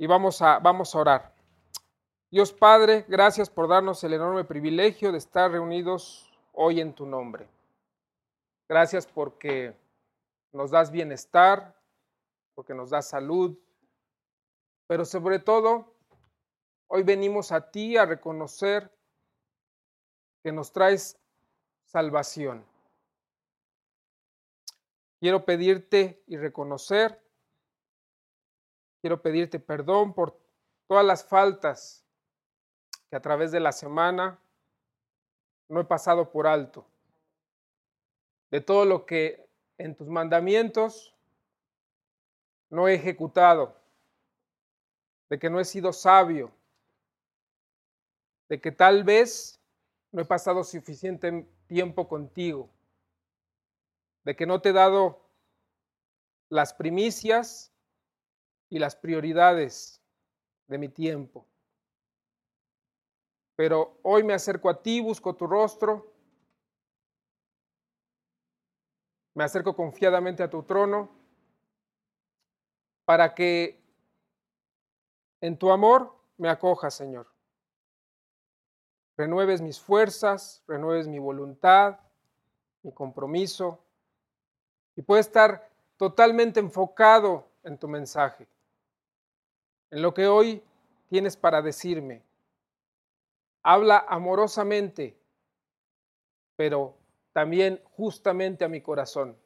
y vamos a, vamos a orar. Dios Padre, gracias por darnos el enorme privilegio de estar reunidos hoy en tu nombre. Gracias porque nos das bienestar, porque nos das salud, pero sobre todo, hoy venimos a ti a reconocer que nos traes salvación. Quiero pedirte y reconocer, quiero pedirte perdón por todas las faltas que a través de la semana no he pasado por alto, de todo lo que en tus mandamientos no he ejecutado, de que no he sido sabio, de que tal vez no he pasado suficiente tiempo contigo. De que no te he dado las primicias y las prioridades de mi tiempo. Pero hoy me acerco a ti, busco tu rostro, me acerco confiadamente a tu trono para que en tu amor me acojas, Señor. Renueves mis fuerzas, renueves mi voluntad, mi compromiso y puede estar totalmente enfocado en tu mensaje, en lo que hoy tienes para decirme. Habla amorosamente, pero también justamente a mi corazón,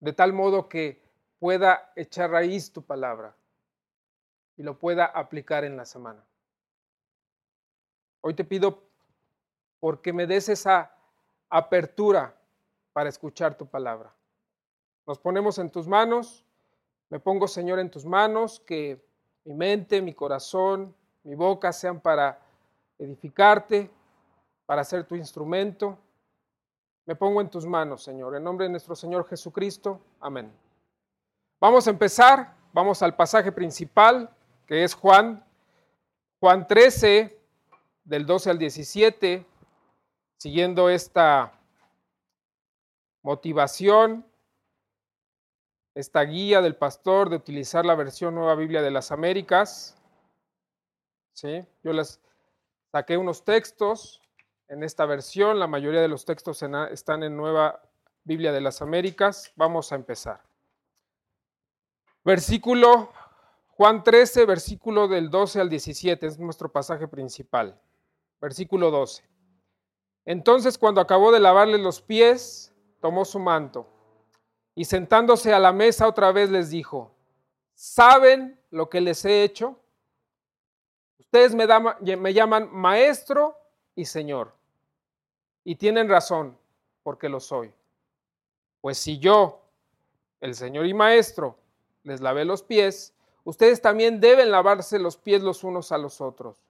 de tal modo que pueda echar raíz tu palabra y lo pueda aplicar en la semana. Hoy te pido porque me des esa apertura para escuchar tu palabra. Nos ponemos en tus manos, me pongo Señor en tus manos, que mi mente, mi corazón, mi boca sean para edificarte, para ser tu instrumento. Me pongo en tus manos, Señor, en nombre de nuestro Señor Jesucristo. Amén. Vamos a empezar, vamos al pasaje principal, que es Juan, Juan 13, del 12 al 17, siguiendo esta motivación, esta guía del pastor de utilizar la versión Nueva Biblia de las Américas. ¿Sí? Yo les saqué unos textos en esta versión, la mayoría de los textos están en Nueva Biblia de las Américas. Vamos a empezar. Versículo Juan 13, versículo del 12 al 17, es nuestro pasaje principal. Versículo 12. Entonces cuando acabó de lavarle los pies, tomó su manto y sentándose a la mesa otra vez les dijo, ¿saben lo que les he hecho? Ustedes me, llaman maestro y señor. Y tienen razón, porque lo soy. Pues si yo, el señor y maestro, les lavé los pies, ustedes también deben lavarse los pies los unos a los otros.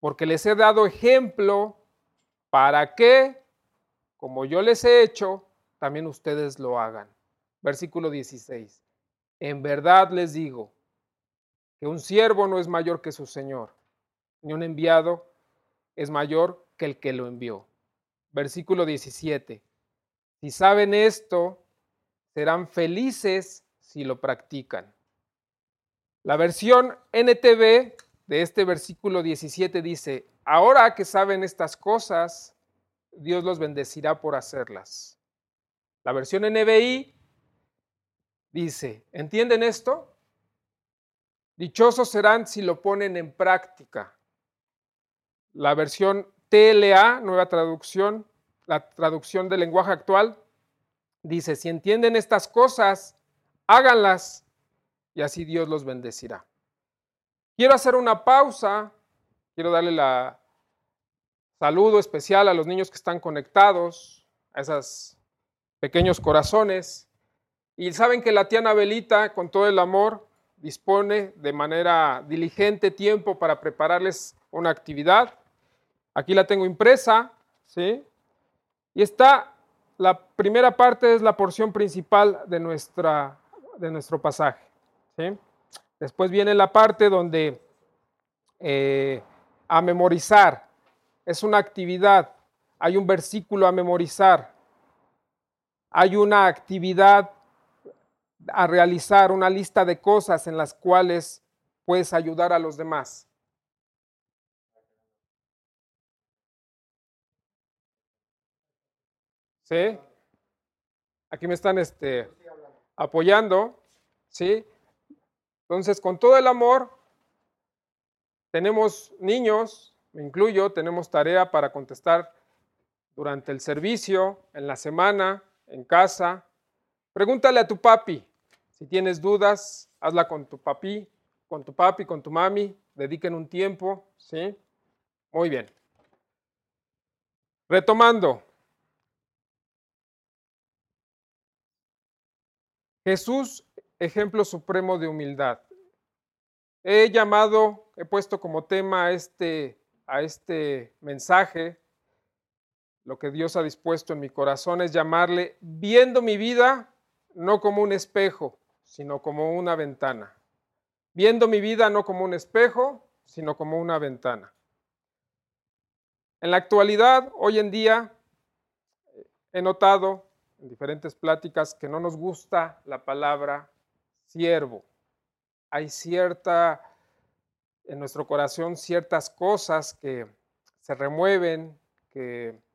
Porque les he dado ejemplo para que como yo les he hecho, también ustedes lo hagan. Versículo 16. En verdad les digo que un siervo no es mayor que su Señor, ni un enviado es mayor que el que lo envió. Versículo 17. Si saben esto, serán felices si lo practican. La versión NTV de este versículo 17 dice, ahora que saben estas cosas, Dios los bendecirá por hacerlas. La versión NBI dice, ¿entienden esto? Dichosos serán si lo ponen en práctica. La versión TLA, nueva traducción, la traducción del lenguaje actual, dice, si entienden estas cosas, háganlas y así Dios los bendecirá. Quiero hacer una pausa, quiero darle la Saludo especial a los niños que están conectados, a esos pequeños corazones. Y saben que la tía Anabelita, con todo el amor, dispone de manera diligente tiempo para prepararles una actividad. Aquí la tengo impresa, ¿sí? Y está, la primera parte es la porción principal de, nuestra, de nuestro pasaje, ¿sí? Después viene la parte donde eh, a memorizar, es una actividad, hay un versículo a memorizar, hay una actividad a realizar una lista de cosas en las cuales puedes ayudar a los demás. ¿Sí? Aquí me están este, apoyando. ¿Sí? Entonces, con todo el amor, tenemos niños, me incluyo, tenemos tarea para contestar durante el servicio, en la semana, en casa. Pregúntale a tu papi. Si tienes dudas, hazla con tu papi, con tu papi, con tu mami. Dediquen un tiempo, ¿sí? Muy bien. Retomando. Jesús, ejemplo supremo de humildad. He llamado, he puesto como tema este, a este mensaje, lo que Dios ha dispuesto en mi corazón es llamarle viendo mi vida no como un espejo, sino como una ventana. Viendo mi vida no como un espejo, sino como una ventana. En la actualidad, hoy en día, he notado en diferentes pláticas que no nos gusta la palabra siervo. Hay cierta, en nuestro corazón, ciertas cosas que se remueven, que,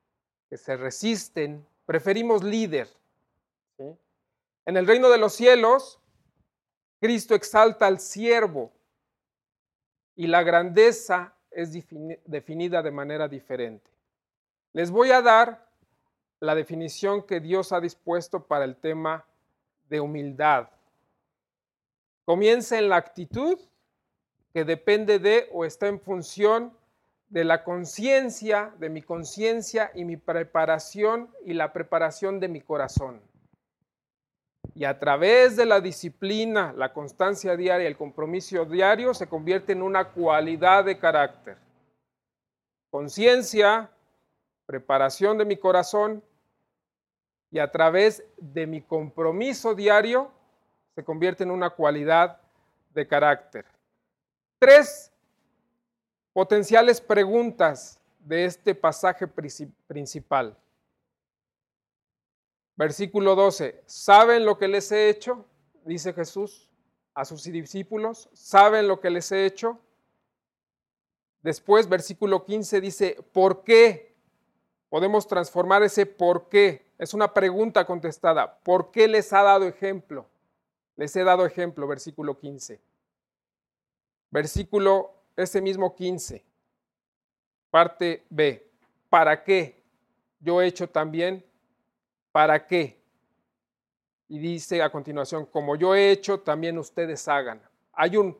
que se resisten. Preferimos líder. En el reino de los cielos, Cristo exalta al siervo y la grandeza es definida de manera diferente. Les voy a dar la definición que Dios ha dispuesto para el tema de humildad. Comienza en la actitud que depende de o está en función de la conciencia, de mi conciencia y mi preparación y la preparación de mi corazón. Y a través de la disciplina, la constancia diaria, el compromiso diario se convierte en una cualidad de carácter. Conciencia, preparación de mi corazón y a través de mi compromiso diario se convierte en una cualidad de carácter. Tres potenciales preguntas de este pasaje principal. Versículo 12, ¿saben lo que les he hecho? Dice Jesús a sus discípulos, ¿saben lo que les he hecho? Después, versículo 15 dice, ¿por qué? Podemos transformar ese por qué. Es una pregunta contestada. ¿Por qué les ha dado ejemplo? Les he dado ejemplo, versículo 15. Versículo, ese mismo 15, parte B. ¿Para qué? Yo he hecho también ¿Para qué? Y dice a continuación, como yo he hecho, también ustedes hagan. Hay un,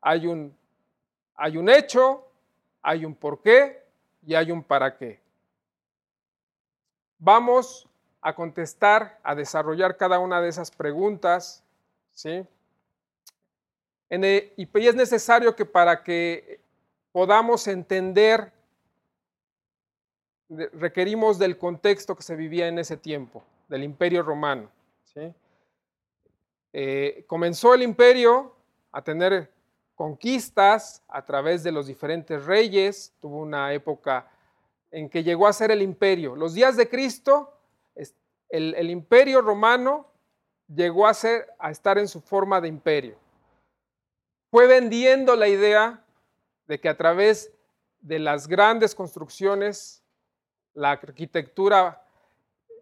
hay un, hay un hecho, hay un por qué y hay un para qué. Vamos a contestar, a desarrollar cada una de esas preguntas, ¿sí? Y es necesario que para que podamos entender requerimos del contexto que se vivía en ese tiempo, del imperio romano. Eh, comenzó el imperio a tener conquistas a través de los diferentes reyes, tuvo una época en que llegó a ser el imperio. Los días de Cristo, el, el imperio romano llegó a, ser, a estar en su forma de imperio. Fue vendiendo la idea de que a través de las grandes construcciones la arquitectura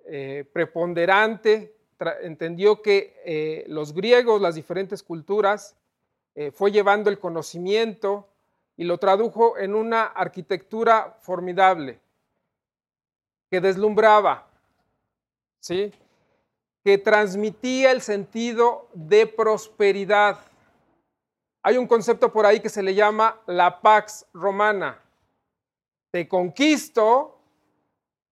eh, preponderante, entendió que eh, los griegos, las diferentes culturas, eh, fue llevando el conocimiento y lo tradujo en una arquitectura formidable, que deslumbraba, ¿sí? que transmitía el sentido de prosperidad. Hay un concepto por ahí que se le llama la pax romana. Te conquisto,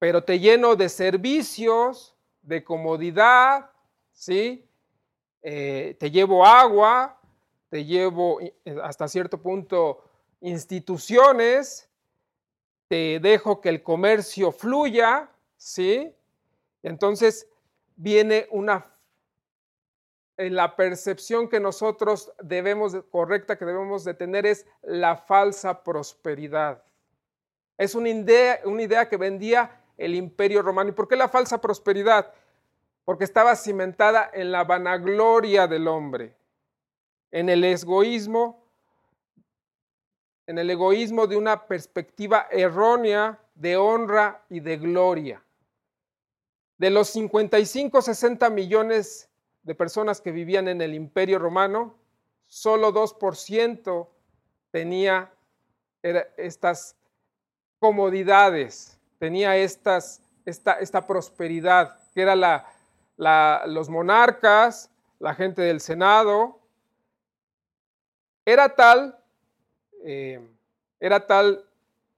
pero te lleno de servicios, de comodidad, ¿sí? Eh, te llevo agua, te llevo eh, hasta cierto punto instituciones, te dejo que el comercio fluya, ¿sí? Entonces viene una la percepción que nosotros debemos, correcta que debemos de tener es la falsa prosperidad. Es una idea, una idea que vendía el imperio romano. ¿Y por qué la falsa prosperidad? porque estaba cimentada en la vanagloria del hombre, en el egoísmo, en el egoísmo de una perspectiva errónea de honra y de gloria. De los 55, 60 millones de personas que vivían en el imperio romano, solo 2% tenía estas comodidades, tenía estas, esta, prosperidad, que era la, los monarcas, la gente del Senado. Era tal, eh, era tal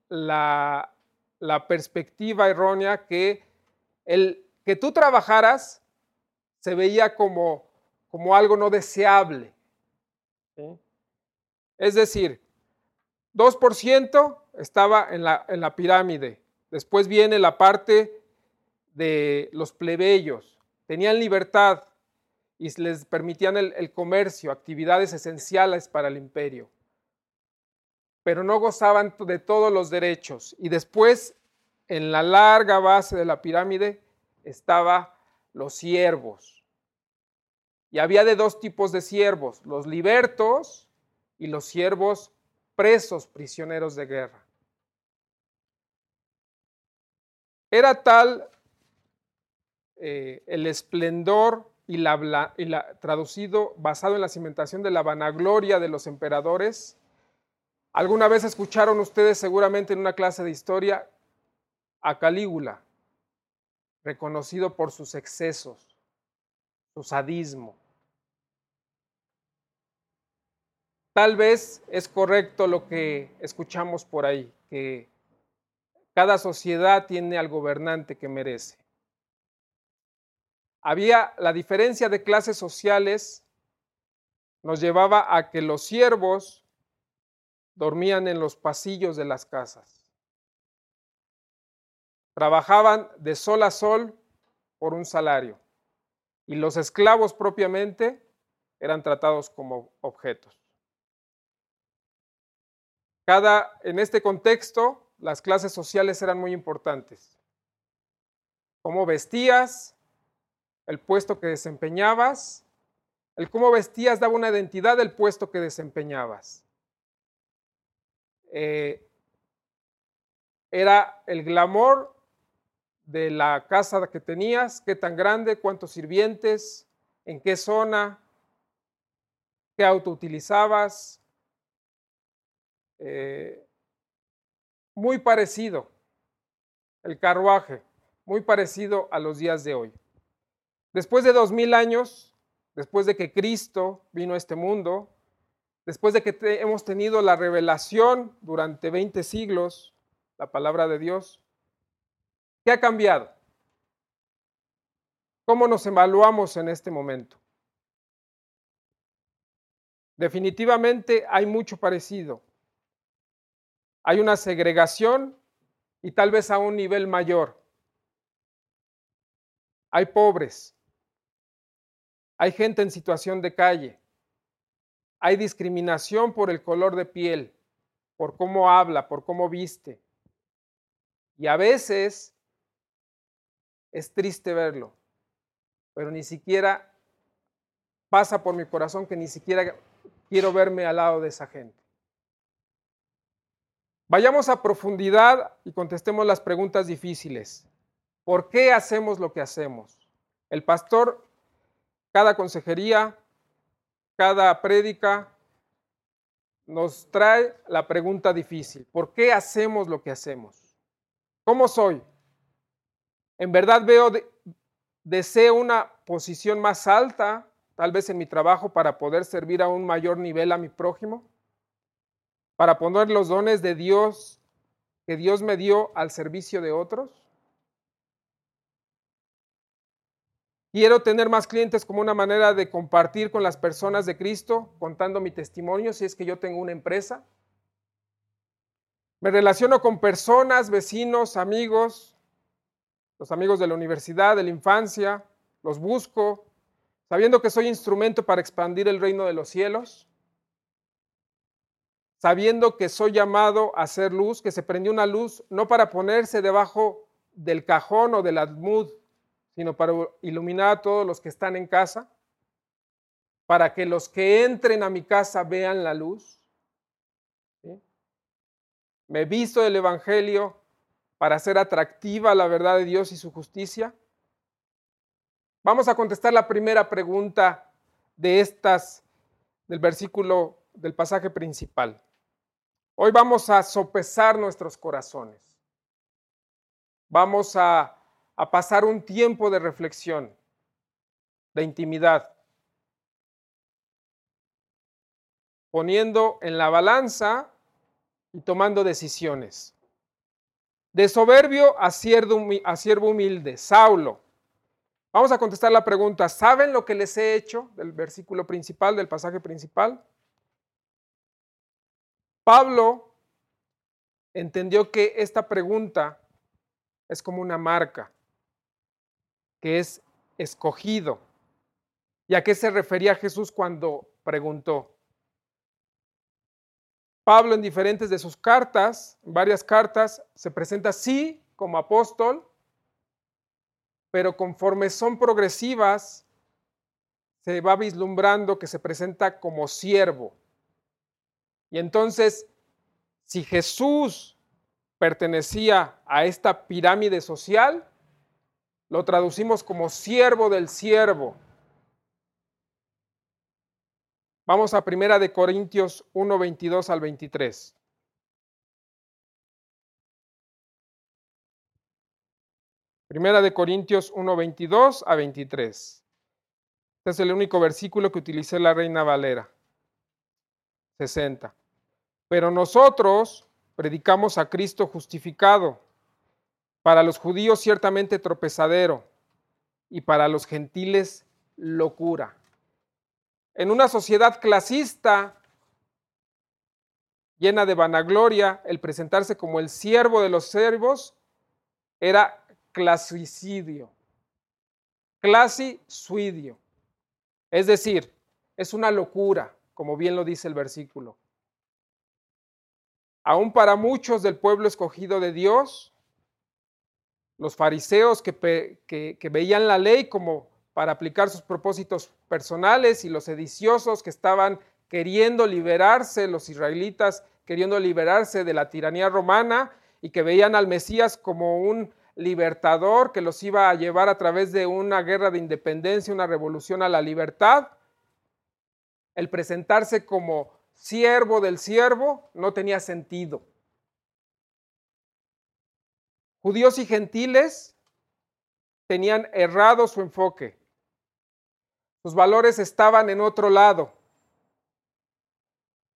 la, la perspectiva errónea que el que tú trabajaras se veía como, como algo no deseable. Es decir, 2% estaba en la, en la pirámide. Después viene la parte de los plebeyos. Tenían libertad y les permitían el, el comercio, actividades esenciales para el imperio. Pero no gozaban de todos los derechos. Y después, en la larga base de la pirámide, estaba los siervos. Y había de dos tipos de siervos, los libertos y los siervos presos, prisioneros de guerra. Era tal eh, el esplendor y y la, traducido basado en la cimentación de la vanagloria de los emperadores. Alguna vez escucharon ustedes seguramente en una clase de historia a Calígula, reconocido por sus excesos, su sadismo. Tal vez es correcto lo que escuchamos por ahí, que cada sociedad tiene al gobernante que merece. Había la diferencia de clases sociales nos llevaba a que los siervos dormían en los pasillos de las casas. Trabajaban de sol a sol por un salario y los esclavos propiamente eran tratados como objetos. Cada, en este contexto, las clases sociales eran muy importantes. Cómo vestías, el puesto que desempeñabas, el cómo vestías daba una identidad del puesto que desempeñabas. Eh, era el glamour de la casa que tenías, qué tan grande, cuántos sirvientes, en qué zona, qué auto utilizabas, eh, muy parecido, el carruaje, muy parecido a los días de hoy. Después de dos mil años, después de que Cristo vino a este mundo, después de que hemos tenido la revelación durante 20 siglos, la palabra de Dios, ¿qué ha cambiado? ¿Cómo nos evaluamos en este momento? Definitivamente hay mucho parecido. Hay una segregación y tal vez a un nivel mayor. Hay pobres. Hay gente en situación de calle. Hay discriminación por el color de piel, por cómo habla, por cómo viste. Y a veces es triste verlo, pero ni siquiera pasa por mi corazón que ni siquiera quiero verme al lado de esa gente. Vayamos a profundidad y contestemos las preguntas difíciles. ¿Por qué hacemos lo que hacemos? El pastor, cada consejería, cada prédica, nos trae la pregunta difícil. ¿Por qué hacemos lo que hacemos? ¿Cómo soy? ¿En verdad veo, deseo una posición más alta, tal vez en mi trabajo, para poder servir a un mayor nivel a mi prójimo? para poner los dones de Dios que Dios me dio al servicio de otros? Quiero tener más clientes como una manera de compartir con las personas de Cristo, contando mi testimonio si es que yo tengo una empresa. Me relaciono con personas, vecinos, amigos, los amigos de la universidad, de la infancia, los busco, sabiendo que soy instrumento para expandir el reino de los cielos sabiendo que soy llamado a hacer luz, que se prendió una luz no para ponerse debajo del cajón o del almud, sino para iluminar a todos los que están en casa, para que los que entren a mi casa vean la luz. Me visto del Evangelio para hacer atractiva la verdad de Dios y su justicia. Vamos a contestar la primera pregunta de estas, del versículo del pasaje principal. Hoy vamos a sopesar nuestros corazones. Vamos a, a pasar un tiempo de reflexión, de intimidad, poniendo en la balanza y tomando decisiones. De soberbio a siervo humilde, Saulo. Vamos a contestar la pregunta, ¿saben lo que les he hecho? Del versículo principal, del pasaje principal. Pablo entendió que esta pregunta es como una marca, que es escogido. ¿Y a qué se refería Jesús cuando preguntó? Pablo en diferentes de sus cartas, varias cartas, se presenta sí como apóstol, pero conforme son progresivas, se va vislumbrando que se presenta como siervo. Y entonces, si Jesús pertenecía a esta pirámide social, lo traducimos como siervo del siervo. Vamos a Primera de Corintios 1, 22 al 23. Primera de Corintios 1, 22 a 23. Este es el único versículo que utilicé la Reina Valera. 60. Pero nosotros predicamos a Cristo justificado, para los judíos ciertamente tropezadero y para los gentiles locura. En una sociedad clasista llena de vanagloria, el presentarse como el siervo de los siervos era clasicidio, clasisuidio. Es decir, es una locura, como bien lo dice el versículo. Aún para muchos del pueblo escogido de Dios, los fariseos que, que, veían la ley como para aplicar sus propósitos personales y los sediciosos que estaban queriendo liberarse, los israelitas queriendo liberarse de la tiranía romana y que veían al Mesías como un libertador que los iba a llevar a través de una guerra de independencia, una revolución a la libertad. El presentarse como siervo del siervo no tenía sentido. Judíos y gentiles tenían errado su enfoque. Sus valores estaban en otro lado.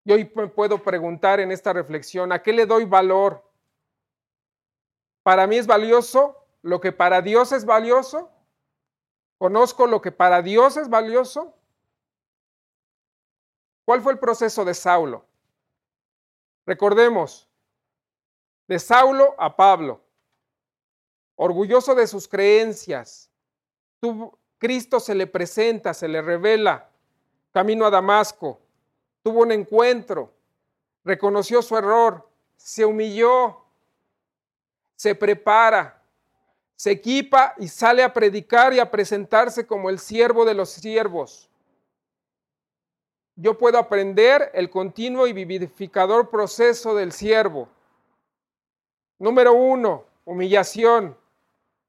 Y hoy me puedo preguntar en esta reflexión, ¿a qué le doy valor? ¿Para mí es valioso lo que para Dios es valioso? ¿Conozco lo que para Dios es valioso? ¿Cuál fue el proceso de Saulo? Recordemos, de Saulo a Pablo, orgulloso de sus creencias, Cristo se le presenta, se le revela, camino a Damasco, tuvo un encuentro, reconoció su error, se humilló, se prepara, se equipa y sale a predicar y a presentarse como el siervo de los siervos yo puedo aprender el continuo y vivificador proceso del siervo. Número uno, humillación.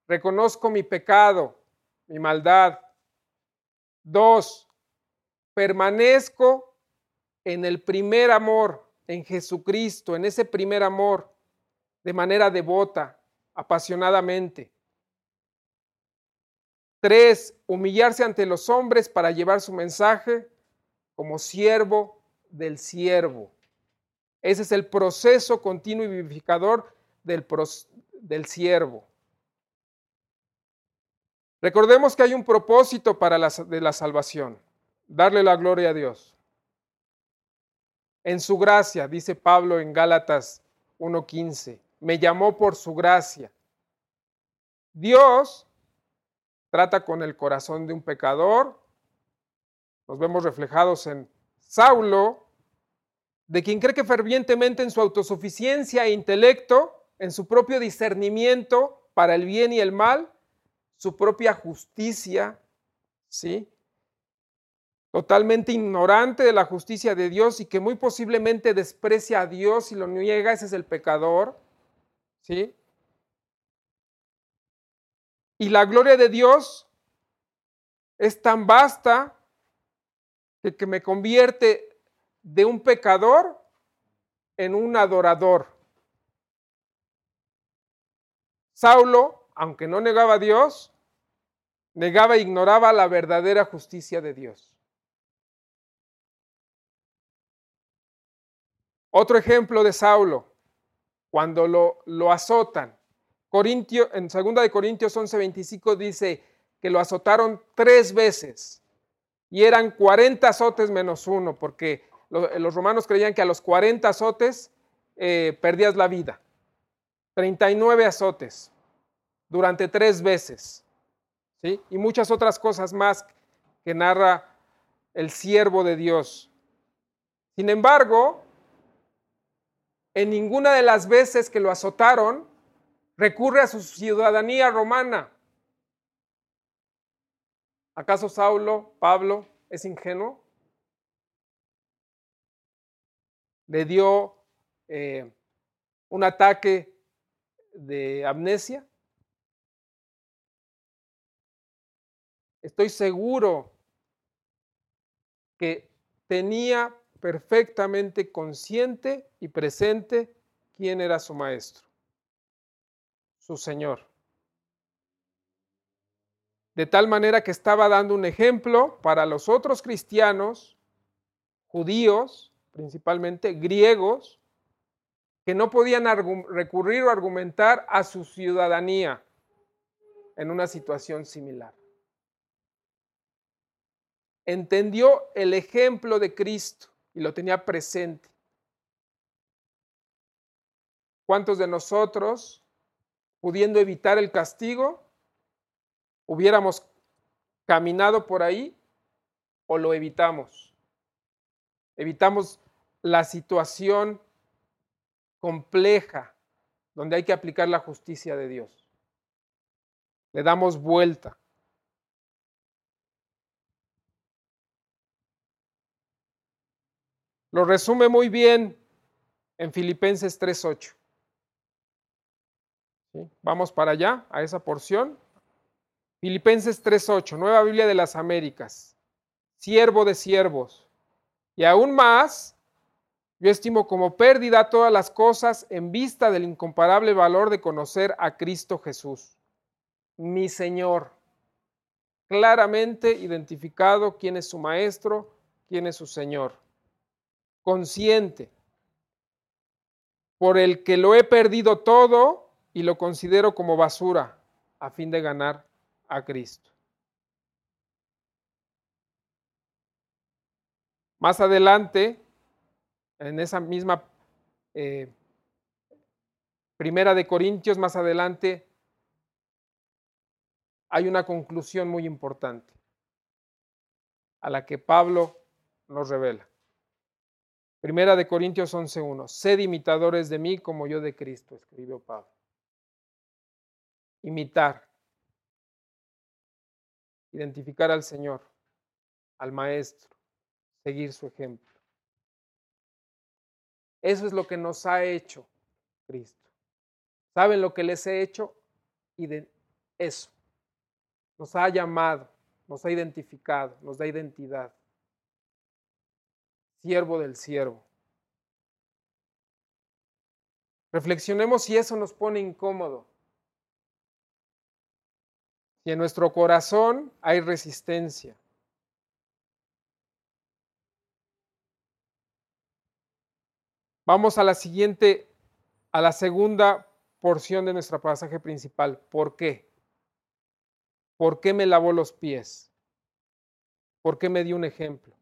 Reconozco mi pecado, mi maldad. Dos, permanezco en el primer amor, en Jesucristo, en ese primer amor, de manera devota, apasionadamente. Tres, humillarse ante los hombres para llevar su mensaje como siervo del siervo. Ese es el proceso continuo y vivificador del, del siervo. Recordemos que hay un propósito para la, de la salvación, darle la gloria a Dios. En su gracia, dice Pablo en Gálatas 1.15, me llamó por su gracia. Dios trata con el corazón de un pecador nos vemos reflejados en Saulo, de quien cree que fervientemente en su autosuficiencia e intelecto, en su propio discernimiento para el bien y el mal, su propia justicia, ¿sí? Totalmente ignorante de la justicia de Dios y que muy posiblemente desprecia a Dios y lo niega, ese es el pecador, ¿sí? Y la gloria de Dios es tan vasta que, que me convierte de un pecador en un adorador. Saulo, aunque no negaba a Dios, negaba e ignoraba la verdadera justicia de Dios. Otro ejemplo de Saulo, cuando lo, lo azotan. Corintio, en 2 de Corintios 11:25 dice que lo azotaron tres veces y eran 40 azotes menos uno, porque los romanos creían que a los 40 azotes eh, perdías la vida. 39 azotes durante tres veces. ¿sí? Y muchas otras cosas más que narra el siervo de Dios. Sin embargo, en ninguna de las veces que lo azotaron, recurre a su ciudadanía romana. ¿Acaso Saulo, Pablo, es ingenuo? Le dio eh, un ataque de amnesia. Estoy seguro que tenía perfectamente consciente y presente quién era su maestro, su Señor. De tal manera que estaba dando un ejemplo para los otros cristianos, judíos, principalmente griegos, que no podían recurrir o argumentar a su ciudadanía en una situación similar. Entendió el ejemplo de Cristo y lo tenía presente. ¿Cuántos de nosotros, pudiendo evitar el castigo, hubiéramos caminado por ahí o lo evitamos? Evitamos la situación compleja donde hay que aplicar la justicia de Dios. Le damos vuelta. Lo resume muy bien en Filipenses 3.8. Vamos para allá, a esa porción. Filipenses 3.8, Nueva Biblia de las Américas. Siervo de siervos. Y aún más, yo estimo como pérdida todas las cosas en vista del incomparable valor de conocer a Cristo Jesús, mi Señor. Claramente identificado quién es su Maestro, quién es su Señor consciente, por el que lo he perdido todo y lo considero como basura a fin de ganar a Cristo. Más adelante, en esa misma eh, primera de Corintios, más adelante, hay una conclusión muy importante a la que Pablo nos revela. Primera de Corintios 11.1. Sed imitadores de mí como yo de Cristo, escribió Pablo. Imitar. Identificar al Señor, al Maestro, seguir su ejemplo. Eso es lo que nos ha hecho Cristo. ¿Saben lo que les he hecho? Y de eso. Nos ha llamado, nos ha identificado, nos da identidad siervo del siervo. Reflexionemos si eso nos pone incómodo. Si en nuestro corazón hay resistencia. Vamos a la siguiente, a la segunda porción de nuestro pasaje principal. ¿Por qué? ¿Por qué me lavó los pies? ¿Por qué me dio un ejemplo?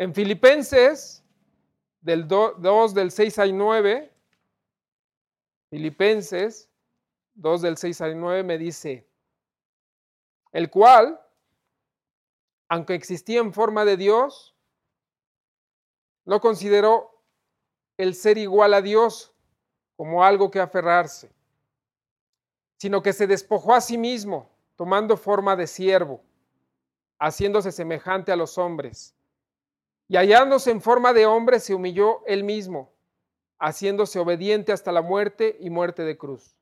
En Filipenses, del 2 del 6 al 9, Filipenses 2 del 6 al 9 me dice, el cual, aunque existía en forma de Dios, no consideró el ser igual a Dios como algo que aferrarse, sino que se despojó a sí mismo, tomando forma de siervo, haciéndose semejante a los hombres. Y hallándose en forma de hombre, se humilló él mismo, haciéndose obediente hasta la muerte y muerte de cruz.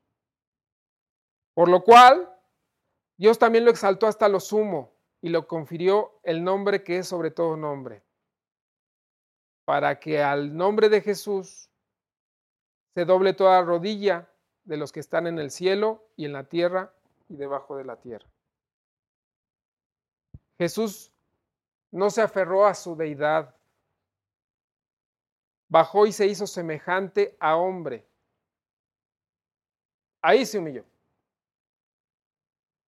Por lo cual, Dios también lo exaltó hasta lo sumo y lo confirió el nombre que es sobre todo nombre, para que al nombre de Jesús se doble toda rodilla de los que están en el cielo y en la tierra y debajo de la tierra. Jesús no se aferró a su deidad, bajó y se hizo semejante a hombre. Ahí se humilló.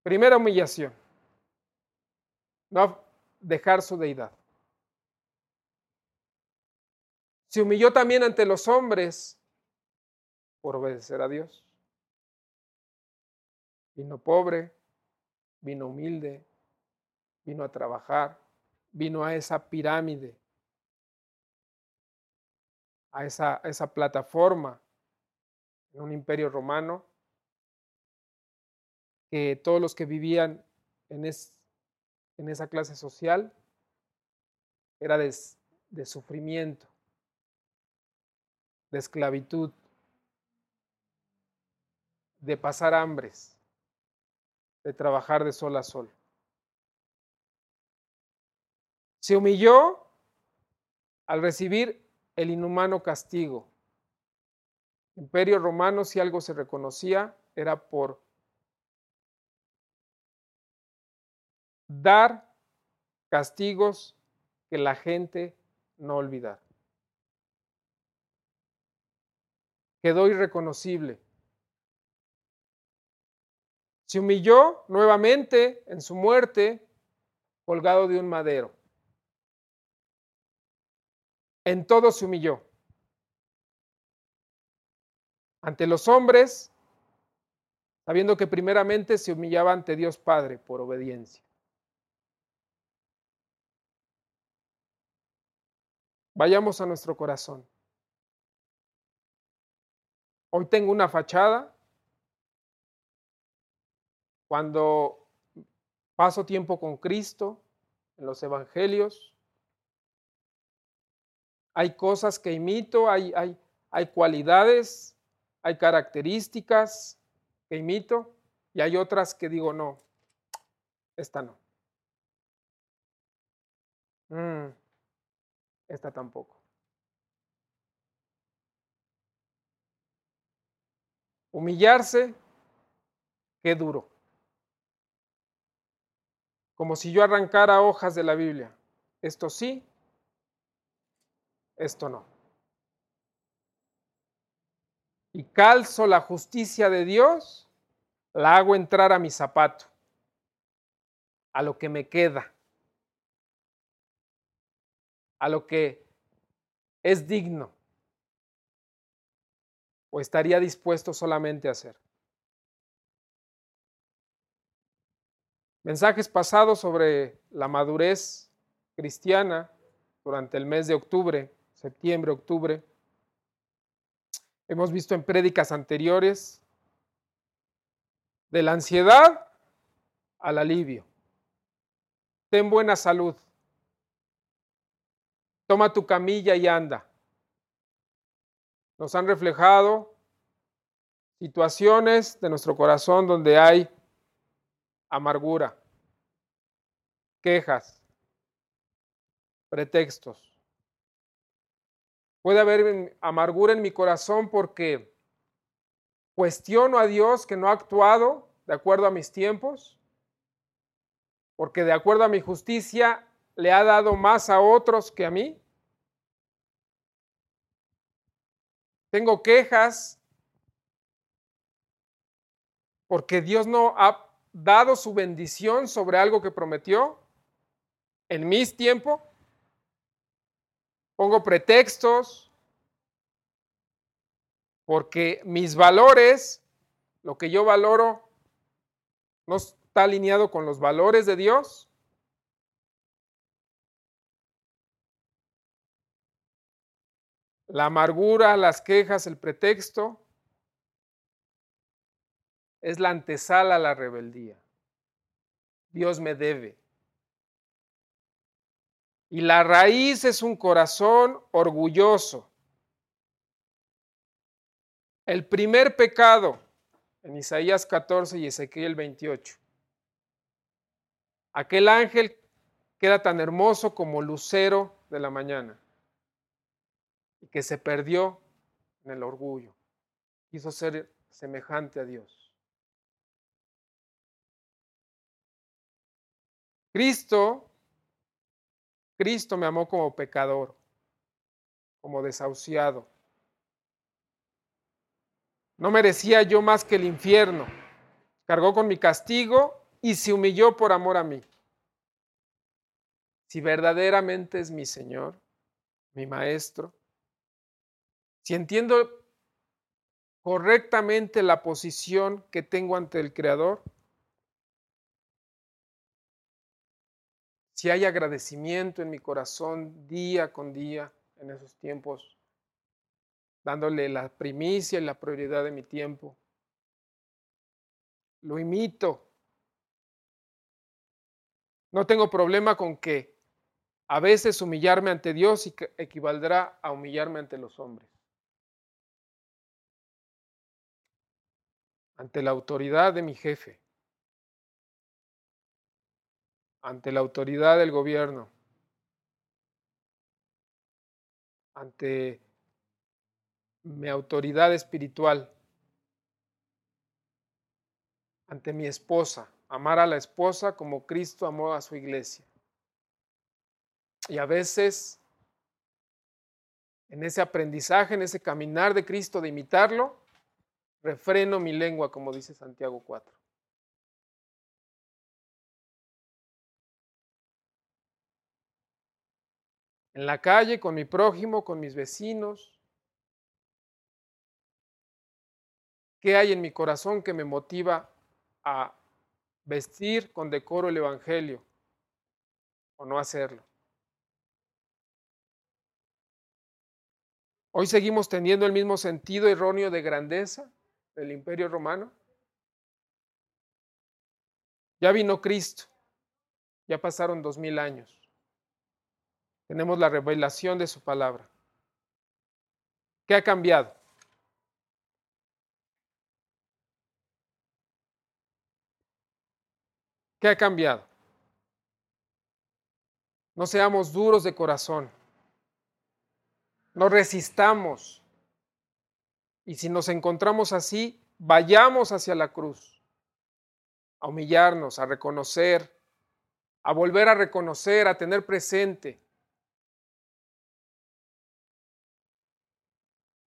Primera humillación no dejar su deidad. Se humilló también ante los hombres por obedecer a Dios. Vino pobre, vino humilde, vino a trabajar, vino a esa pirámide, a esa, plataforma en un imperio romano, que todos los que vivían en, ese en esa clase social era de, de sufrimiento, de esclavitud, de pasar hambres, de trabajar de sol a sol. Se humilló al recibir el inhumano castigo. Imperio romano, si algo se reconocía, era por dar castigos que la gente no olvidar. Quedó irreconocible. Se humilló nuevamente en su muerte colgado de un madero. En todo se humilló. Ante los hombres, sabiendo que primeramente se humillaba ante Dios Padre por obediencia. Vayamos a nuestro corazón. Hoy tengo una fachada. Cuando paso tiempo con Cristo en los evangelios, hay cosas que imito, hay, hay, hay cualidades, hay características que imito y hay otras que digo, no, esta no. Mm. Esta tampoco. Humillarse, qué duro. Como si yo arrancara hojas de la Biblia. Esto sí, esto no. Y calzo la justicia de Dios, la hago entrar a mi zapato, a lo que me queda a lo que es digno o estaría dispuesto solamente a hacer. Mensajes pasados sobre la madurez cristiana durante el mes de octubre, septiembre, octubre. Hemos visto en prédicas anteriores de la ansiedad al alivio. Ten buena salud. Toma tu camilla y anda. Nos han reflejado situaciones de nuestro corazón donde hay amargura, quejas, pretextos. Puede haber amargura en mi corazón porque cuestiono a Dios que no ha actuado de acuerdo a mis tiempos, porque de acuerdo a mi justicia le ha dado más a otros que a mí. Tengo quejas porque Dios no ha dado su bendición sobre algo que prometió en mis tiempos. Pongo pretextos porque mis valores, lo que yo valoro, no está alineado con los valores de Dios. la amargura, las quejas, el pretexto. es la antesala a la rebeldía. Dios me debe. Y la raíz es un corazón orgulloso. El primer pecado en Isaías 14 y Ezequiel 28. Aquel ángel queda tan hermoso como lucero de la mañana y que se perdió en el orgullo. Quiso ser semejante a Dios. Cristo, Cristo me amó como pecador, como desahuciado. No merecía yo más que el infierno. Cargó con mi castigo y se humilló por amor a mí. Si verdaderamente es mi Señor, mi Maestro, si entiendo correctamente la posición que tengo ante el Creador, si hay agradecimiento en mi corazón día con día en esos tiempos, dándole la primicia y la prioridad de mi tiempo, lo imito. No tengo problema con que a veces humillarme ante Dios equivaldrá a humillarme ante los hombres. ante la autoridad de mi jefe, ante la autoridad del gobierno, ante mi autoridad espiritual, ante mi esposa, amar a la esposa como Cristo amó a su iglesia. Y a veces, en ese aprendizaje, en ese caminar de Cristo, de imitarlo, refreno mi lengua, como dice Santiago 4. En la calle, con mi prójimo, con mis vecinos. ¿Qué hay en mi corazón que me motiva a vestir con decoro el Evangelio o no hacerlo? Hoy seguimos teniendo el mismo sentido erróneo de grandeza del imperio romano. Ya vino Cristo, ya pasaron dos mil años. Tenemos la revelación de su palabra. ¿Qué ha cambiado? ¿Qué ha cambiado? No seamos duros de corazón. No resistamos y si nos encontramos así, vayamos hacia la cruz, a humillarnos, a reconocer, a volver a reconocer, a tener presente.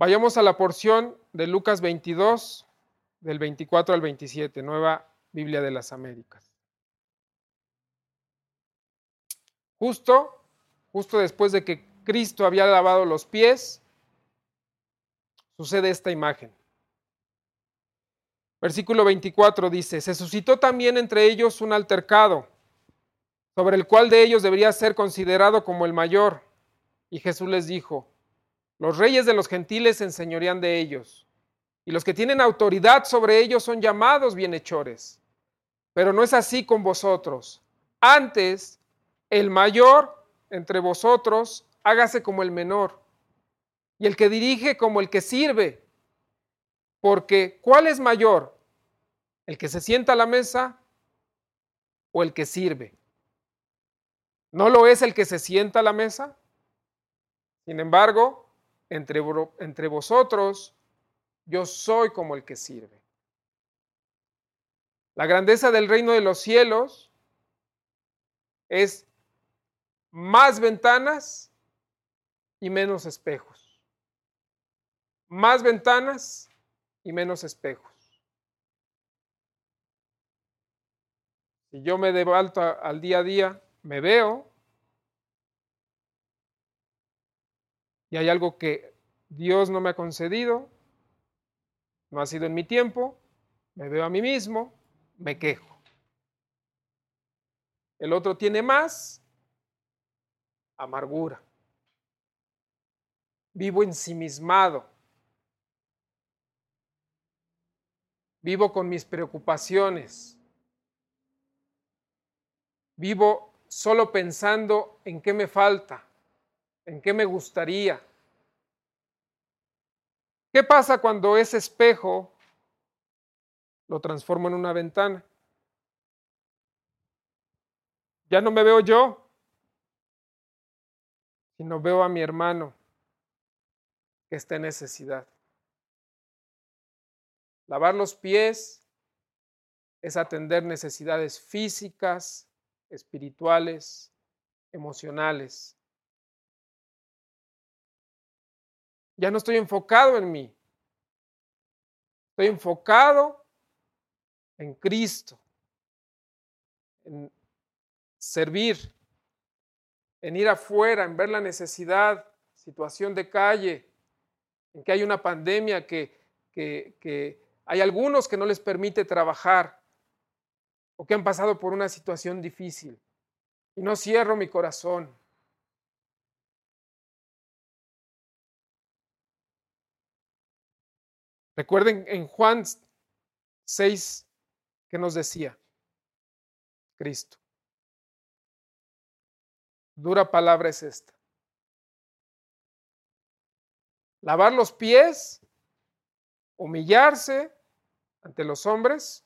Vayamos a la porción de Lucas 22, del 24 al 27, Nueva Biblia de las Américas. Justo, justo después de que Cristo había lavado los pies, sucede esta imagen. Versículo 24 dice, se suscitó también entre ellos un altercado, sobre el cual de ellos debería ser considerado como el mayor. Y Jesús les dijo, los reyes de los gentiles se enseñorean de ellos, y los que tienen autoridad sobre ellos son llamados bienhechores. Pero no es así con vosotros. Antes, el mayor entre vosotros hágase como el menor y el que dirige como el que sirve. Porque ¿cuál es mayor? ¿El que se sienta a la mesa o el que sirve? ¿No lo es el que se sienta a la mesa? Sin embargo, entre, entre vosotros yo soy como el que sirve. La grandeza del reino de los cielos es más ventanas y menos espejos más ventanas y menos espejos. Si yo me debalto al día a día, me veo y hay algo que Dios no me ha concedido, no ha sido en mi tiempo, me veo a mí mismo, me quejo. El otro tiene más, amargura. Vivo ensimismado. Vivo con mis preocupaciones. Vivo solo pensando en qué me falta, en qué me gustaría. ¿Qué pasa cuando ese espejo lo transformo en una ventana? Ya no me veo yo, sino veo a mi hermano que está en necesidad. Lavar los pies es atender necesidades físicas, espirituales, emocionales. Ya no estoy enfocado en mí. Estoy enfocado en Cristo, en servir, en ir afuera, en ver la necesidad, situación de calle, en que hay una pandemia que, que, hay algunos que no les permite trabajar o que han pasado por una situación difícil. Y no cierro mi corazón. Recuerden en Juan 6 que nos decía Cristo. Dura palabra es esta. Lavar los pies humillarse ante los hombres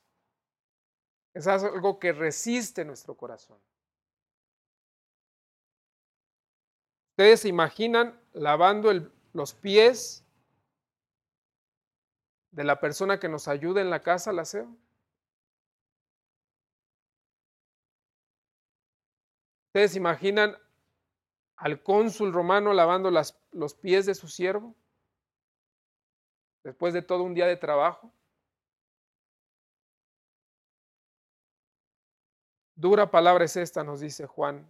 es algo que resiste nuestro corazón. ¿Ustedes se imaginan lavando los pies de la persona que nos ayuda en la casa al aseo? ¿Ustedes imaginan al cónsul romano lavando los pies de su siervo? después de todo un día de trabajo? Dura palabra es esta, nos dice Juan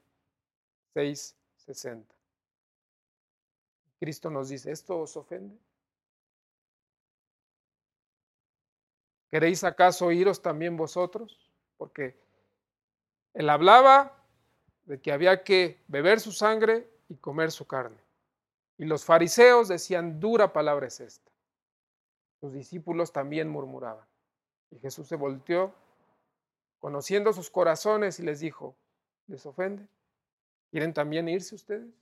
6, 60. Cristo nos dice, ¿esto os ofende? ¿Queréis acaso oíros también vosotros? Porque él hablaba de que había que beber su sangre y comer su carne. Y los fariseos decían, dura palabra es esta. Sus discípulos también murmuraban. Y Jesús se volteó, conociendo sus corazones, y les dijo, ¿les ofende? ¿Quieren también irse ustedes?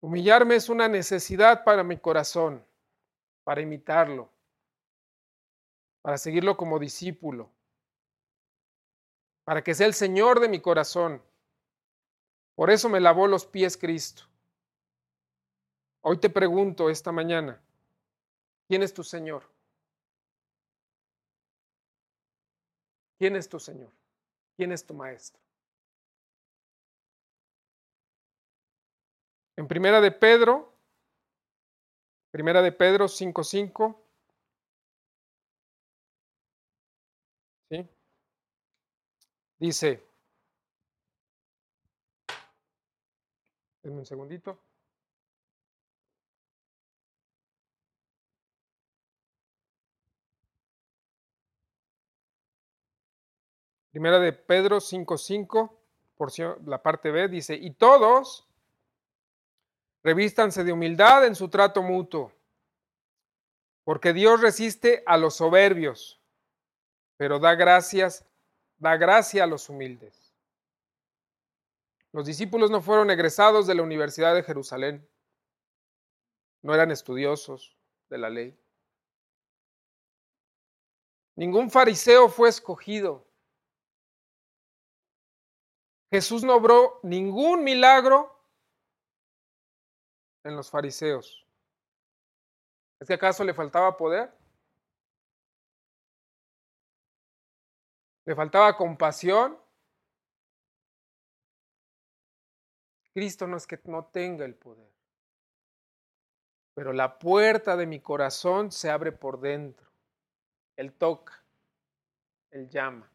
Humillarme es una necesidad para mi corazón, para imitarlo, para seguirlo como discípulo, para que sea el Señor de mi corazón por eso me lavó los pies Cristo. Hoy te pregunto esta mañana, ¿quién es tu Señor? ¿Quién es tu Señor? ¿Quién es tu Maestro? En Primera de Pedro, Primera de Pedro 5.5, ¿sí? dice, Denme un segundito. Primera de Pedro 5.5, porción, la parte B, dice, y todos revístanse de humildad en su trato mutuo, porque Dios resiste a los soberbios, pero da gracias, da gracia a los humildes. Los discípulos no fueron egresados de la Universidad de Jerusalén, no eran estudiosos de la ley. Ningún fariseo fue escogido. Jesús no obró ningún milagro en los fariseos. ¿Es que acaso le faltaba poder? ¿Le faltaba compasión? Cristo no es que no tenga el poder, pero la puerta de mi corazón se abre por dentro. Él toca, Él llama,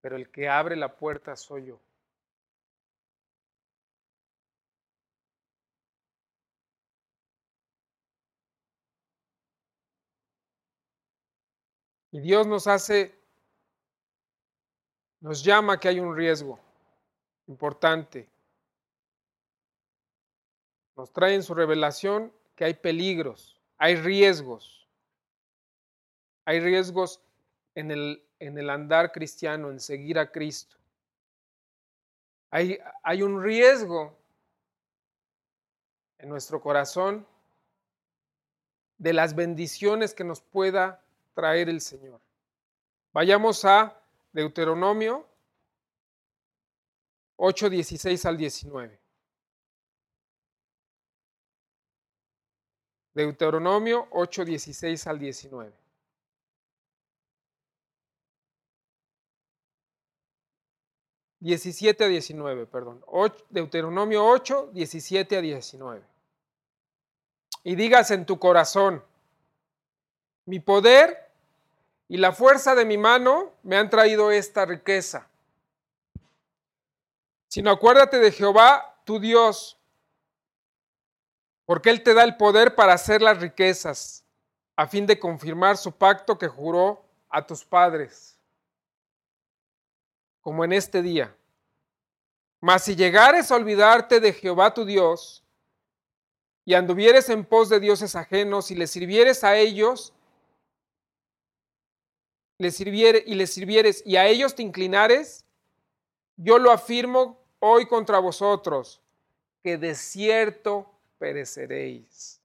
pero el que abre la puerta soy yo. Y Dios nos hace, nos llama que hay un riesgo importante. nos trae en su revelación que hay peligros, hay riesgos. Hay riesgos en el, en el andar cristiano, en seguir a Cristo. Hay, hay un riesgo en nuestro corazón de las bendiciones que nos pueda traer el Señor. Vayamos a Deuteronomio 8, 16 al 19. Deuteronomio 8, 16 al 19. Diecisiete a 19, perdón. Deuteronomio 8, 17 a 19. Y digas en tu corazón, mi poder y la fuerza de mi mano me han traído esta riqueza sino acuérdate de Jehová, tu Dios, porque Él te da el poder para hacer las riquezas, a fin de confirmar su pacto que juró a tus padres, como en este día. Mas si llegares a olvidarte de Jehová tu Dios, y anduvieres en pos de dioses ajenos y les sirvieres a ellos, y les sirvieres y a ellos te inclinares, yo lo afirmo hoy contra vosotros, que de cierto pereceréis.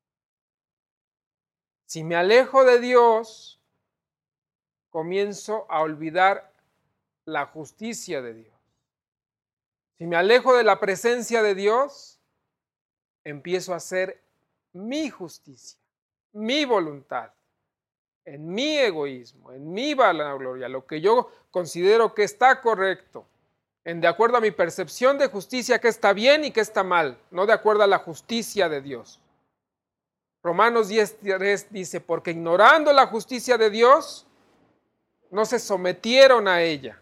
Si me alejo de Dios, comienzo a olvidar la justicia de Dios. Si me alejo de la presencia de Dios, empiezo a hacer mi justicia, mi voluntad, en mi egoísmo, en mi vanagloria, lo que yo considero que está correcto en de acuerdo a mi percepción de justicia que está bien y que está mal, no de acuerdo a la justicia de Dios. Romanos 10.3 dice, porque ignorando la justicia de Dios, no se sometieron a ella.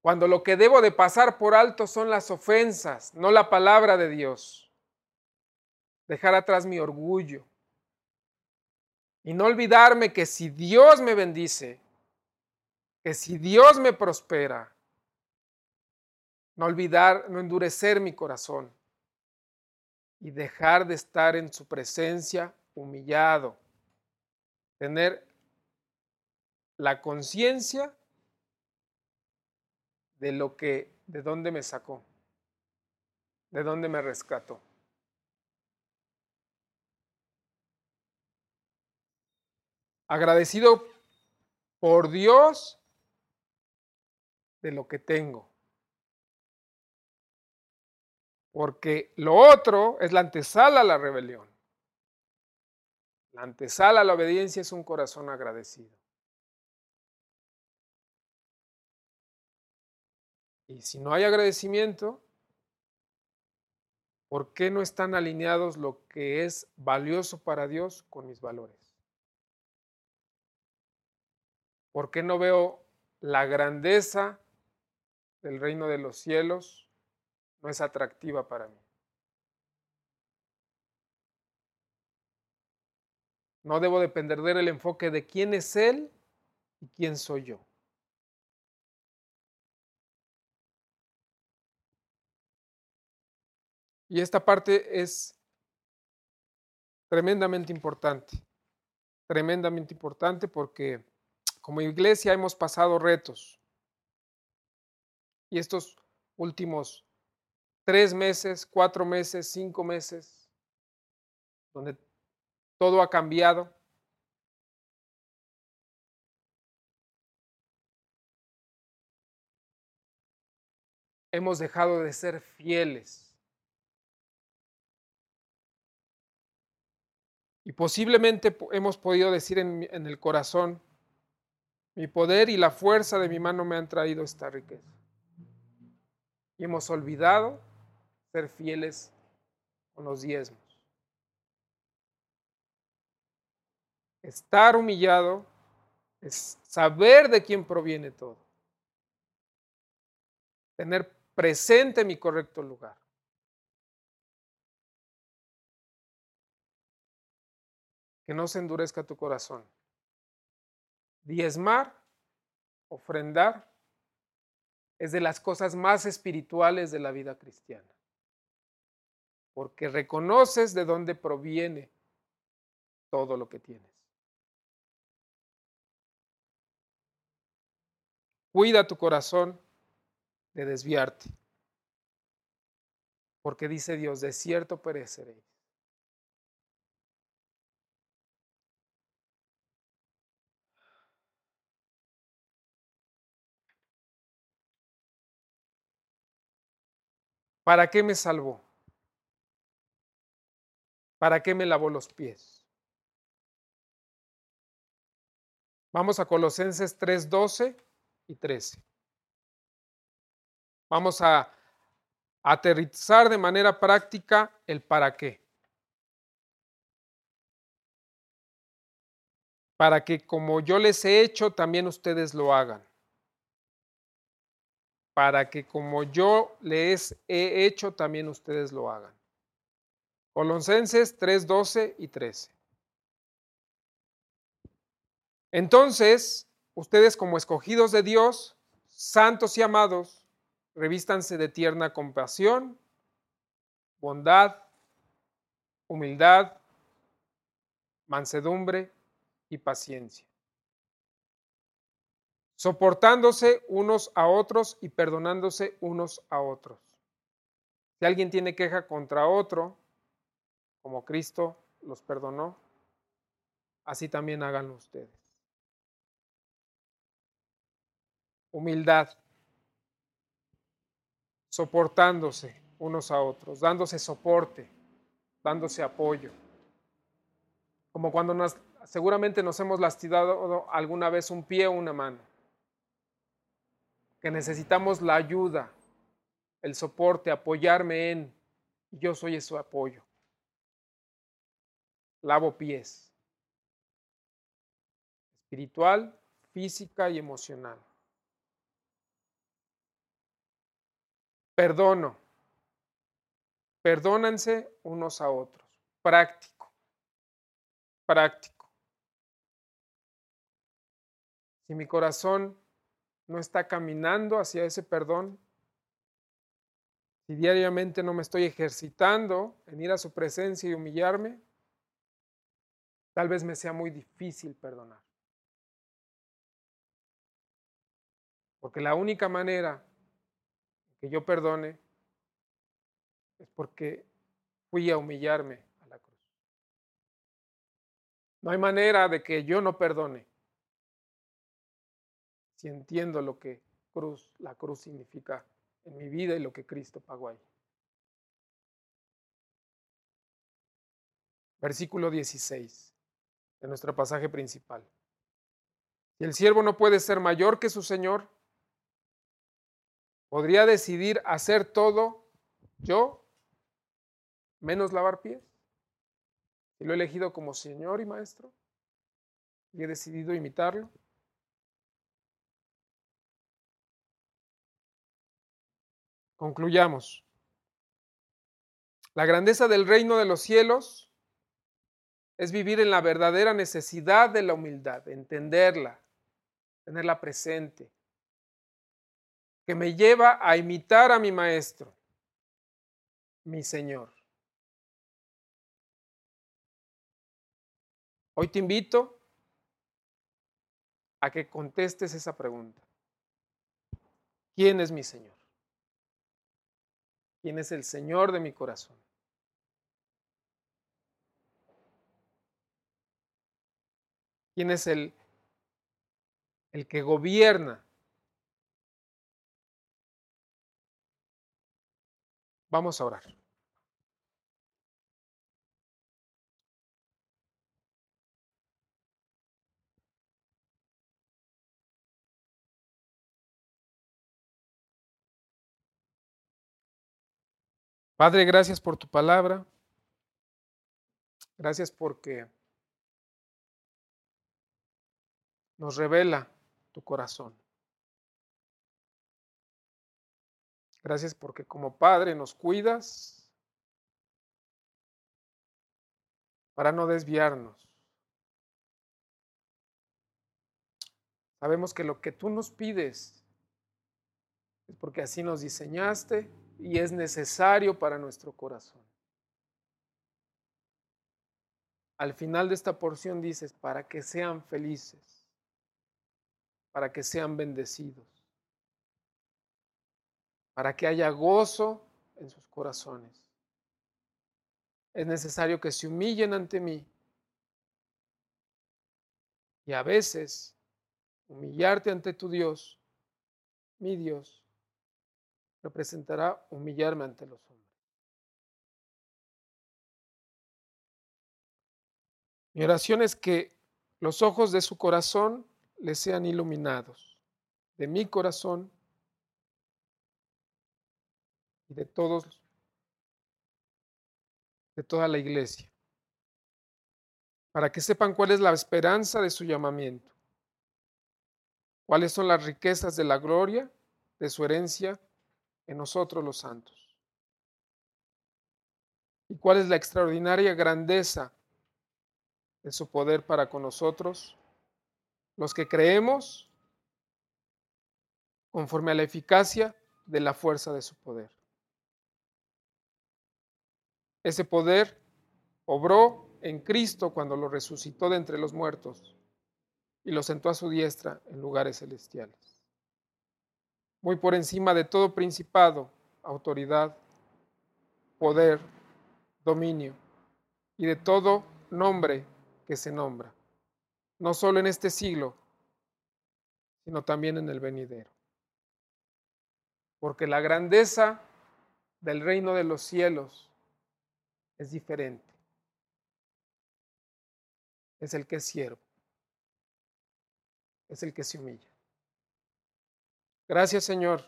Cuando lo que debo de pasar por alto son las ofensas, no la palabra de Dios. Dejar atrás mi orgullo. Y no olvidarme que si Dios me bendice, que si Dios me prospera, no olvidar, no endurecer mi corazón y dejar de estar en su presencia humillado. Tener la conciencia de lo que, de dónde me sacó, de dónde me rescató. Agradecido por Dios de lo que tengo porque lo otro es la antesala a la rebelión. La antesala a la obediencia es un corazón agradecido. Y si no hay agradecimiento, ¿por qué no están alineados lo que es valioso para Dios con mis valores? ¿Por qué no veo la grandeza del reino de los cielos no es atractiva para mí. No debo de perder el enfoque de quién es Él y quién soy yo. Y esta parte es tremendamente importante, tremendamente importante porque como iglesia hemos pasado retos. Y estos últimos tres meses, cuatro meses, cinco meses, donde todo ha cambiado. Hemos dejado de ser fieles. Y posiblemente hemos podido decir en, en el corazón, mi poder y la fuerza de mi mano me han traído esta riqueza. Y hemos olvidado ser fieles con los diezmos. Estar humillado es saber de quién proviene todo. Tener presente mi correcto lugar. Que no se endurezca tu corazón. Diezmar, ofrendar, es de las cosas más espirituales de la vida cristiana porque reconoces de dónde proviene todo lo que tienes. Cuida tu corazón de desviarte, porque dice Dios, de cierto pereceréis. ¿Para qué me salvó? ¿Para qué me lavó los pies? Vamos a Colosenses 3, 12 y 13. Vamos a aterrizar de manera práctica el para qué. Para que como yo les he hecho, también ustedes lo hagan para que como yo les he hecho, también ustedes lo hagan. Colosenses 3, 12 y 13. Entonces, ustedes como escogidos de Dios, santos y amados, revístanse de tierna compasión, bondad, humildad, mansedumbre y paciencia soportándose unos a otros y perdonándose unos a otros. Si alguien tiene queja contra otro, como Cristo los perdonó, así también háganlo ustedes. Humildad, soportándose unos a otros, dándose soporte, dándose apoyo. Como cuando seguramente nos hemos lastimado alguna vez un pie o una mano que necesitamos la ayuda, el soporte, apoyarme en, yo soy ese apoyo. Lavo pies, espiritual, física y emocional. Perdono. Perdónense unos a otros. Práctico. Práctico. Si mi corazón no está caminando hacia ese perdón, si diariamente no me estoy ejercitando en ir a su presencia y humillarme, tal vez me sea muy difícil perdonar. Porque la única manera que yo perdone es porque fui a humillarme a la cruz. No hay manera de que yo no perdone si entiendo lo que cruz, la cruz significa en mi vida y lo que Cristo pagó ahí. Versículo 16 de nuestro pasaje principal. Si el siervo no puede ser mayor que su Señor, podría decidir hacer todo yo, menos lavar pies. Y lo he elegido como Señor y Maestro y he decidido imitarlo. Concluyamos. La grandeza del reino de los cielos es vivir en la verdadera necesidad de la humildad, entenderla, tenerla presente, que me lleva a imitar a mi maestro, mi Señor. Hoy te invito a que contestes esa pregunta. ¿Quién es mi Señor? Quién es el Señor de mi corazón. quién es el, el que gobierna. Vamos a orar. Padre, gracias por tu palabra. Gracias porque nos revela tu corazón. Gracias porque como Padre nos cuidas para no desviarnos. Sabemos que lo que tú nos pides es porque así nos diseñaste y es necesario para nuestro corazón. al final de esta porción dices, para que sean felices, para que sean bendecidos, para que haya gozo en sus corazones. Es necesario que se humillen ante mí. Y a veces humillarte ante tu Dios, mi Dios, representará humillarme ante los hombres. Mi oración es que los ojos de su corazón le sean iluminados, de mi corazón y de todos, de toda la iglesia, para que sepan cuál es la esperanza de su llamamiento, cuáles son las riquezas de la gloria de su herencia en nosotros los santos, y cuál es la extraordinaria grandeza de su poder para con nosotros, los que creemos conforme a la eficacia de la fuerza de su poder. Ese poder obró en Cristo cuando lo resucitó de entre los muertos y lo sentó a su diestra en lugares celestiales. Muy por encima de todo principado, autoridad, poder, dominio y de todo nombre que se nombra, no solo en este siglo, sino también en el venidero. Porque la grandeza del reino de los cielos es diferente. Es el que es siervo. Es el que se humilla. Gracias Señor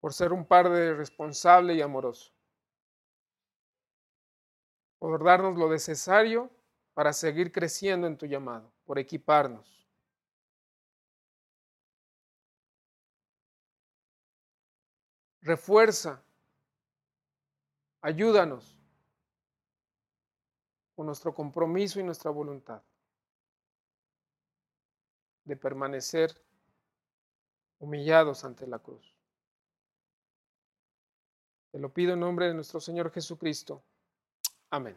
por ser un Padre responsable y amoroso. Por darnos lo necesario para seguir creciendo en tu llamado, por equiparnos. Refuerza, ayúdanos con nuestro compromiso y nuestra voluntad de permanecer humillados ante la cruz. Te lo pido en nombre de nuestro Señor Jesucristo. Amén.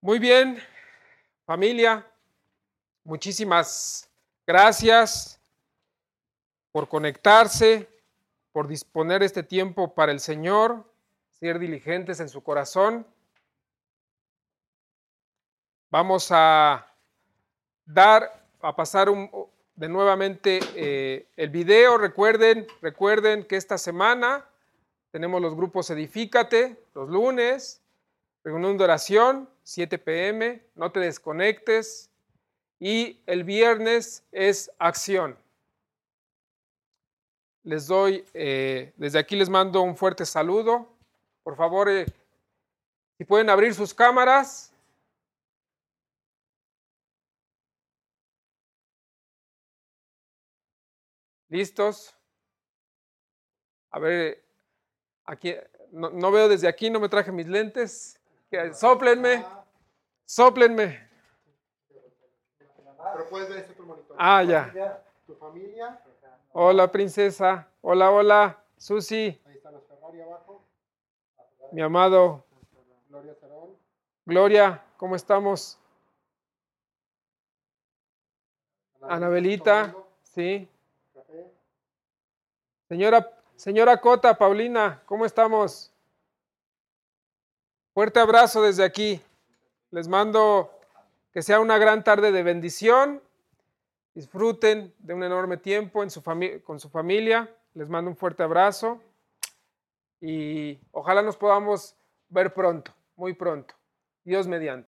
Muy bien, familia, muchísimas gracias por conectarse, por disponer este tiempo para el Señor, ser diligentes en su corazón. Vamos a dar, a pasar de nuevamente eh, el video. Recuerden, recuerden que esta semana tenemos los grupos Edifícate, los lunes, reunión de oración, 7 pm, no te desconectes. Y el viernes es acción. Les doy, eh, desde aquí les mando un fuerte saludo. Por favor, eh, si pueden abrir sus cámaras. ¿Listos? A ver, aquí, no veo desde aquí, no me traje mis lentes. Sóplenme. Sóplenme. Pero puedes ver este monitor. Ah, ya. Tu familia. Hola, princesa. Hola, hola. Susi. Ahí están los Ferrari abajo. Mi amado. Gloria Gloria, ¿cómo estamos? Anabelita, sí. Señora, señora Cota, Paulina, ¿cómo estamos? Fuerte abrazo desde aquí. Les mando que sea una gran tarde de bendición. Disfruten de un enorme tiempo en su con su familia. Les mando un fuerte abrazo y ojalá nos podamos ver pronto, muy pronto. Dios mediante.